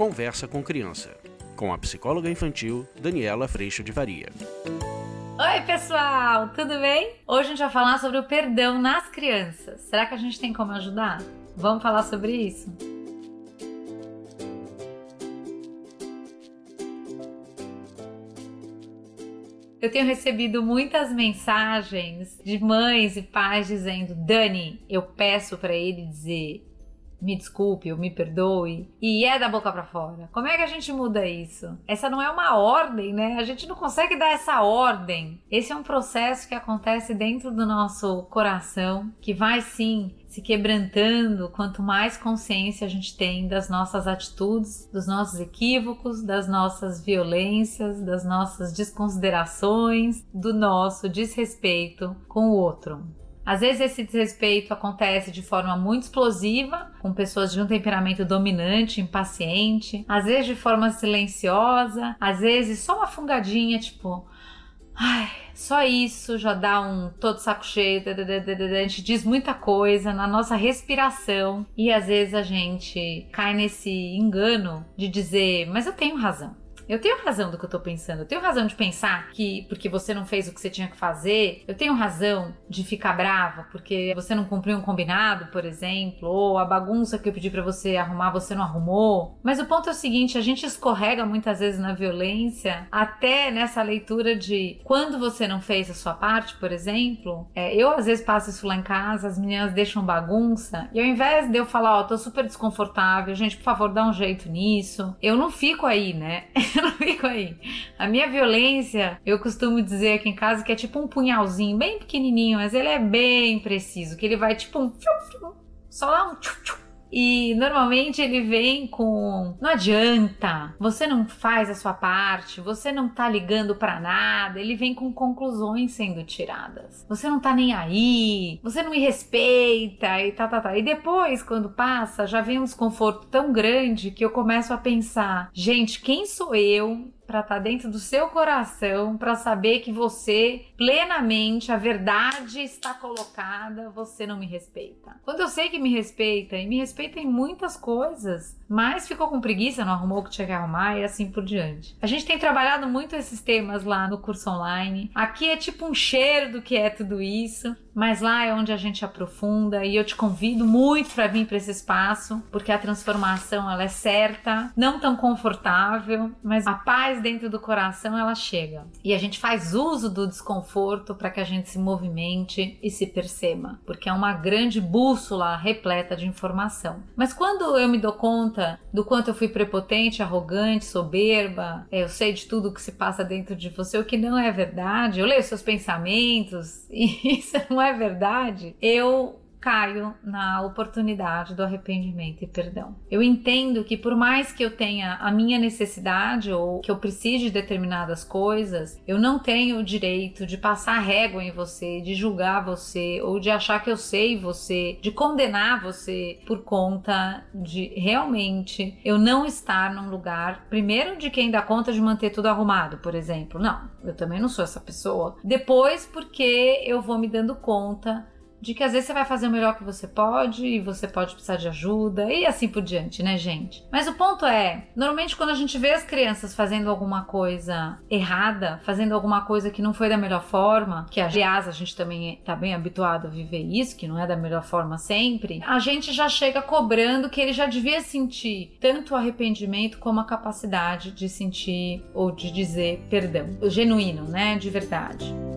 Conversa com Criança, com a psicóloga infantil Daniela Freixo de Varia. Oi, pessoal, tudo bem? Hoje a gente vai falar sobre o perdão nas crianças. Será que a gente tem como ajudar? Vamos falar sobre isso? Eu tenho recebido muitas mensagens de mães e pais dizendo: Dani, eu peço para ele dizer me desculpe ou me perdoe e é da boca para fora. Como é que a gente muda isso? Essa não é uma ordem, né? A gente não consegue dar essa ordem. Esse é um processo que acontece dentro do nosso coração, que vai sim se quebrantando quanto mais consciência a gente tem das nossas atitudes, dos nossos equívocos, das nossas violências, das nossas desconsiderações, do nosso desrespeito com o outro. Às vezes esse desrespeito acontece de forma muito explosiva, com pessoas de um temperamento dominante, impaciente, às vezes de forma silenciosa, às vezes só uma fungadinha, tipo, ai, só isso já dá um todo saco cheio, a gente diz muita coisa na nossa respiração e às vezes a gente cai nesse engano de dizer, mas eu tenho razão. Eu tenho razão do que eu tô pensando. Eu tenho razão de pensar que porque você não fez o que você tinha que fazer. Eu tenho razão de ficar brava porque você não cumpriu um combinado, por exemplo, ou a bagunça que eu pedi para você arrumar você não arrumou. Mas o ponto é o seguinte, a gente escorrega muitas vezes na violência, até nessa leitura de quando você não fez a sua parte, por exemplo. É, eu às vezes passo isso lá em casa, as meninas deixam bagunça, e ao invés de eu falar, ó, oh, tô super desconfortável, gente, por favor, dá um jeito nisso, eu não fico aí, né? não fico aí. A minha violência, eu costumo dizer aqui em casa que é tipo um punhalzinho bem pequenininho, mas ele é bem preciso, que ele vai tipo um só lá um e normalmente ele vem com não adianta, você não faz a sua parte, você não tá ligando para nada. Ele vem com conclusões sendo tiradas. Você não tá nem aí, você não me respeita e tá, tá, tá. E depois, quando passa, já vem um desconforto tão grande que eu começo a pensar: gente, quem sou eu para estar tá dentro do seu coração, para saber que você plenamente a verdade está colocada, você não me respeita. Quando eu sei que me respeita e me respeita em muitas coisas, mas ficou com preguiça, não arrumou o que tinha que arrumar e assim por diante. A gente tem trabalhado muito esses temas lá no curso online. Aqui é tipo um cheiro do que é tudo isso, mas lá é onde a gente aprofunda e eu te convido muito para vir para esse espaço, porque a transformação ela é certa, não tão confortável, mas a paz dentro do coração ela chega. E a gente faz uso do desconforto para que a gente se movimente e se perceba, porque é uma grande bússola repleta de informação. Mas quando eu me dou conta do quanto eu fui prepotente, arrogante, soberba, eu sei de tudo que se passa dentro de você, o que não é verdade, eu leio seus pensamentos e isso não é verdade, eu caio na oportunidade do arrependimento e perdão. Eu entendo que por mais que eu tenha a minha necessidade ou que eu precise de determinadas coisas, eu não tenho o direito de passar régua em você, de julgar você ou de achar que eu sei você, de condenar você por conta de realmente eu não estar num lugar, primeiro de quem dá conta de manter tudo arrumado, por exemplo. Não, eu também não sou essa pessoa. Depois porque eu vou me dando conta de que às vezes você vai fazer o melhor que você pode e você pode precisar de ajuda e assim por diante, né, gente? Mas o ponto é, normalmente quando a gente vê as crianças fazendo alguma coisa errada, fazendo alguma coisa que não foi da melhor forma, que aliás a gente também tá bem habituado a viver isso, que não é da melhor forma sempre, a gente já chega cobrando que ele já devia sentir tanto o arrependimento como a capacidade de sentir ou de dizer perdão, genuíno, né, de verdade.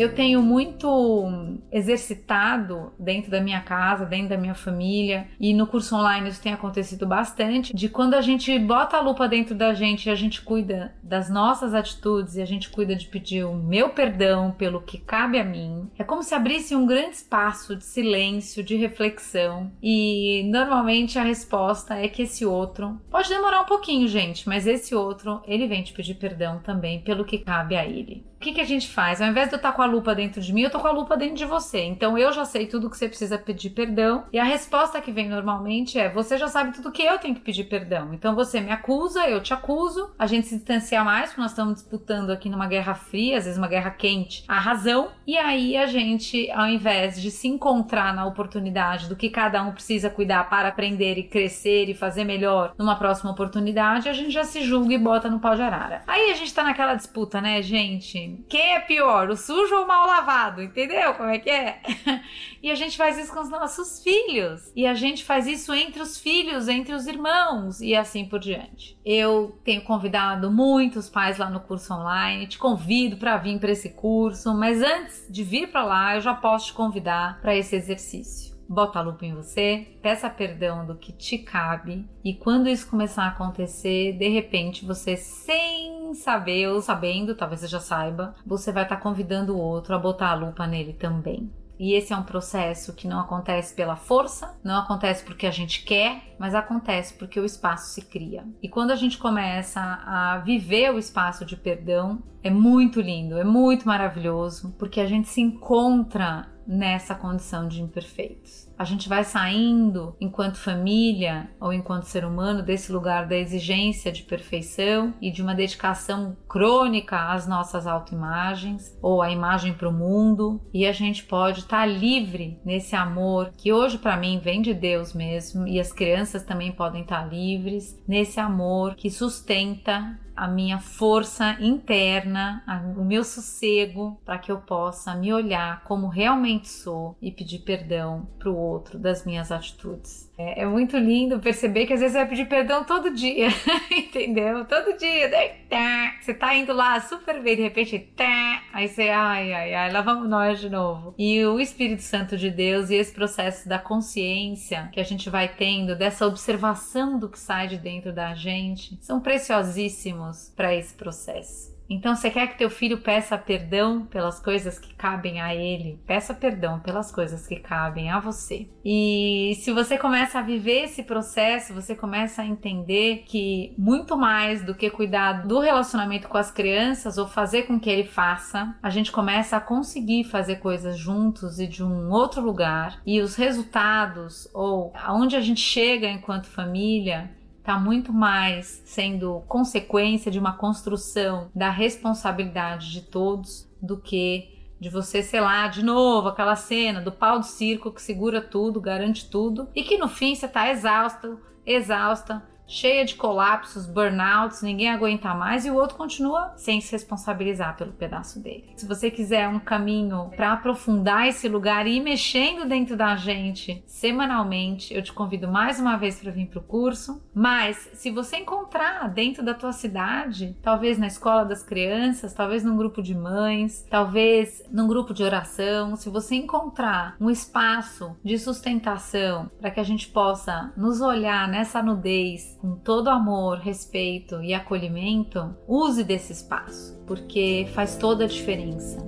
Eu tenho muito exercitado dentro da minha casa, dentro da minha família e no curso online isso tem acontecido bastante, de quando a gente bota a lupa dentro da gente e a gente cuida das nossas atitudes e a gente cuida de pedir o meu perdão pelo que cabe a mim. É como se abrisse um grande espaço de silêncio, de reflexão e normalmente a resposta é que esse outro pode demorar um pouquinho, gente, mas esse outro, ele vem te pedir perdão também pelo que cabe a ele. O que, que a gente faz? Ao invés de eu estar com a lupa dentro de mim, eu tô com a lupa dentro de você. Então eu já sei tudo que você precisa pedir perdão. E a resposta que vem normalmente é: você já sabe tudo que eu tenho que pedir perdão. Então você me acusa, eu te acuso, a gente se distancia mais, porque nós estamos disputando aqui numa guerra fria, às vezes uma guerra quente, a razão. E aí a gente, ao invés de se encontrar na oportunidade do que cada um precisa cuidar para aprender e crescer e fazer melhor numa próxima oportunidade, a gente já se julga e bota no pau de arara. Aí a gente tá naquela disputa, né, gente? Quem é pior, o sujo ou o mal lavado? Entendeu como é que é? e a gente faz isso com os nossos filhos. E a gente faz isso entre os filhos, entre os irmãos e assim por diante. Eu tenho convidado muitos pais lá no curso online, te convido para vir para esse curso, mas antes de vir para lá, eu já posso te convidar para esse exercício bota a lupa em você, peça perdão do que te cabe e quando isso começar a acontecer, de repente você sem saber ou sabendo, talvez você já saiba, você vai estar tá convidando o outro a botar a lupa nele também. E esse é um processo que não acontece pela força, não acontece porque a gente quer, mas acontece porque o espaço se cria. E quando a gente começa a viver o espaço de perdão, é muito lindo, é muito maravilhoso, porque a gente se encontra nessa condição de imperfeitos. A gente vai saindo, enquanto família ou enquanto ser humano, desse lugar da exigência de perfeição e de uma dedicação crônica às nossas autoimagens ou à imagem para o mundo, e a gente pode estar tá livre nesse amor que hoje para mim vem de Deus mesmo, e as crianças também podem estar tá livres nesse amor que sustenta a minha força interna, a, o meu sossego, para que eu possa me olhar como realmente sou e pedir perdão para o outro das minhas atitudes. É, é, muito lindo perceber que às vezes você vai pedir perdão todo dia, entendeu? Todo dia. Tá, você tá indo lá super bem, de repente, tá, aí você, ai, ai, ai, lá vamos nós de novo. E o Espírito Santo de Deus e esse processo da consciência que a gente vai tendo, dessa observação do que sai de dentro da gente, são preciosíssimos para esse processo. Então, você quer que teu filho peça perdão pelas coisas que cabem a ele? Peça perdão pelas coisas que cabem a você. E se você começa a viver esse processo, você começa a entender que muito mais do que cuidar do relacionamento com as crianças ou fazer com que ele faça, a gente começa a conseguir fazer coisas juntos e de um outro lugar. E os resultados ou aonde a gente chega enquanto família está muito mais sendo consequência de uma construção da responsabilidade de todos do que de você, sei lá, de novo, aquela cena do pau do circo que segura tudo, garante tudo, e que no fim você está exausto, exausta, cheia de colapsos, burnouts, ninguém aguenta mais e o outro continua sem se responsabilizar pelo pedaço dele. Se você quiser um caminho para aprofundar esse lugar e ir mexendo dentro da gente semanalmente, eu te convido mais uma vez para vir para o curso. Mas se você encontrar dentro da tua cidade, talvez na escola das crianças, talvez num grupo de mães, talvez num grupo de oração, se você encontrar um espaço de sustentação para que a gente possa nos olhar nessa nudez com todo amor, respeito e acolhimento, use desse espaço, porque faz toda a diferença.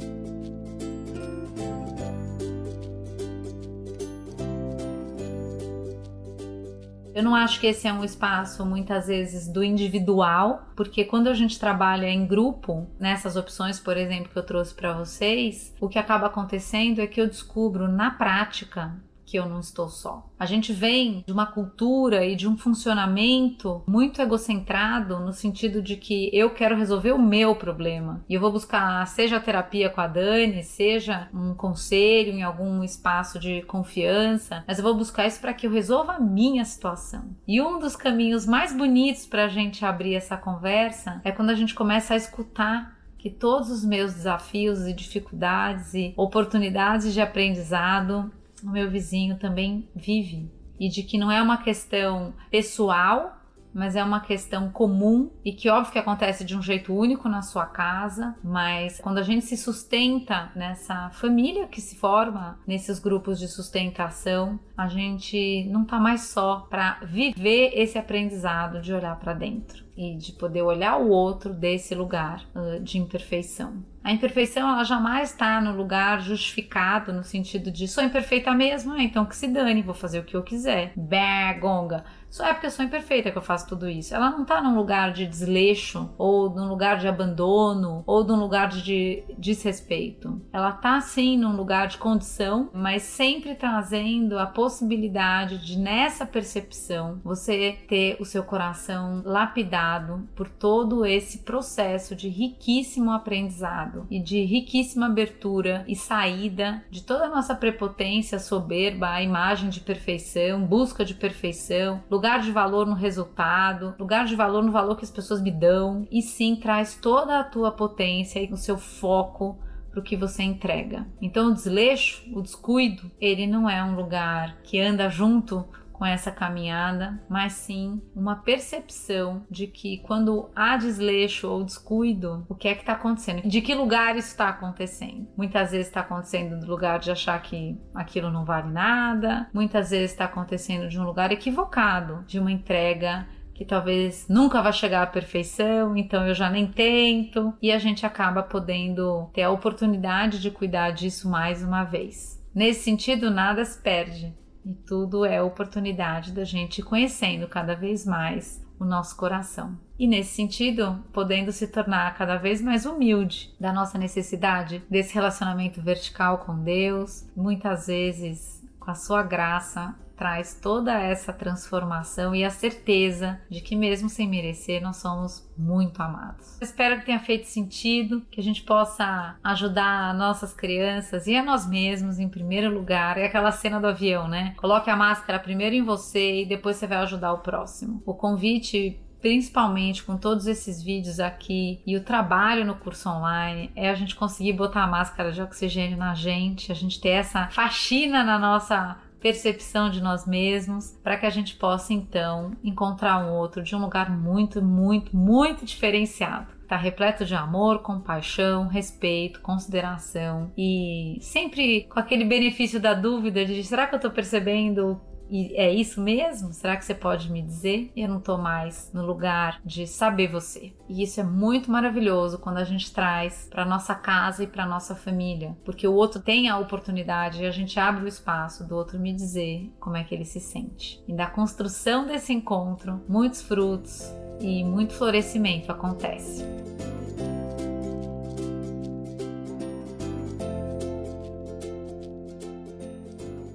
Eu não acho que esse é um espaço muitas vezes do individual, porque quando a gente trabalha em grupo, nessas opções, por exemplo, que eu trouxe para vocês, o que acaba acontecendo é que eu descubro na prática que eu não estou só. A gente vem de uma cultura e de um funcionamento muito egocentrado no sentido de que eu quero resolver o meu problema e eu vou buscar seja a terapia com a Dani, seja um conselho em algum espaço de confiança, mas eu vou buscar isso para que eu resolva a minha situação. E um dos caminhos mais bonitos para a gente abrir essa conversa é quando a gente começa a escutar que todos os meus desafios e dificuldades e oportunidades de aprendizado o meu vizinho também vive. E de que não é uma questão pessoal, mas é uma questão comum e que óbvio que acontece de um jeito único na sua casa, mas quando a gente se sustenta nessa família que se forma nesses grupos de sustentação, a gente não tá mais só para viver esse aprendizado de olhar para dentro e de poder olhar o outro desse lugar uh, de imperfeição. A imperfeição ela jamais está no lugar justificado no sentido de sou imperfeita mesmo, então que se dane, vou fazer o que eu quiser. Bergonga. Só é porque eu sou imperfeita que eu faço tudo isso. Ela não tá num lugar de desleixo, ou num lugar de abandono, ou num lugar de desrespeito. Ela tá sim num lugar de condição, mas sempre trazendo a possibilidade de, nessa percepção, você ter o seu coração lapidado por todo esse processo de riquíssimo aprendizado e de riquíssima abertura e saída de toda a nossa prepotência, soberba, a imagem de perfeição, busca de perfeição, lugar de valor no resultado, lugar de valor no valor que as pessoas me dão, e sim traz toda a tua potência e o seu foco para o que você entrega. Então, o desleixo, o descuido, ele não é um lugar que anda junto com essa caminhada, mas sim uma percepção de que quando há desleixo ou descuido, o que é que está acontecendo? De que lugar isso está acontecendo? Muitas vezes está acontecendo do lugar de achar que aquilo não vale nada, muitas vezes está acontecendo de um lugar equivocado, de uma entrega que talvez nunca vai chegar à perfeição, então eu já nem tento, e a gente acaba podendo ter a oportunidade de cuidar disso mais uma vez. Nesse sentido, nada se perde. E tudo é oportunidade da gente conhecendo cada vez mais o nosso coração. E nesse sentido, podendo se tornar cada vez mais humilde da nossa necessidade desse relacionamento vertical com Deus, muitas vezes com a sua graça traz toda essa transformação e a certeza de que, mesmo sem merecer, nós somos muito amados. Espero que tenha feito sentido, que a gente possa ajudar nossas crianças e a nós mesmos em primeiro lugar. É aquela cena do avião, né? Coloque a máscara primeiro em você e depois você vai ajudar o próximo. O convite principalmente com todos esses vídeos aqui e o trabalho no curso online, é a gente conseguir botar a máscara de oxigênio na gente, a gente ter essa faxina na nossa percepção de nós mesmos, para que a gente possa então encontrar um outro de um lugar muito, muito, muito diferenciado. Está repleto de amor, compaixão, respeito, consideração e sempre com aquele benefício da dúvida de será que eu estou percebendo e é isso mesmo? Será que você pode me dizer? Eu não tô mais no lugar de saber você. E isso é muito maravilhoso quando a gente traz para nossa casa e para nossa família, porque o outro tem a oportunidade e a gente abre o espaço do outro me dizer como é que ele se sente. E da construção desse encontro, muitos frutos e muito florescimento acontece.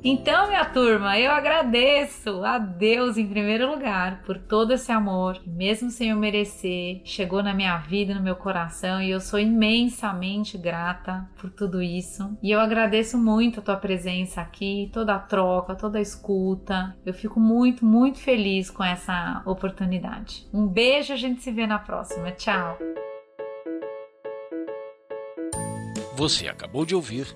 Então, minha turma, eu agradeço a Deus em primeiro lugar por todo esse amor, que mesmo sem eu merecer, chegou na minha vida, no meu coração, e eu sou imensamente grata por tudo isso. E eu agradeço muito a tua presença aqui, toda a troca, toda a escuta. Eu fico muito, muito feliz com essa oportunidade. Um beijo, a gente se vê na próxima. Tchau. Você acabou de ouvir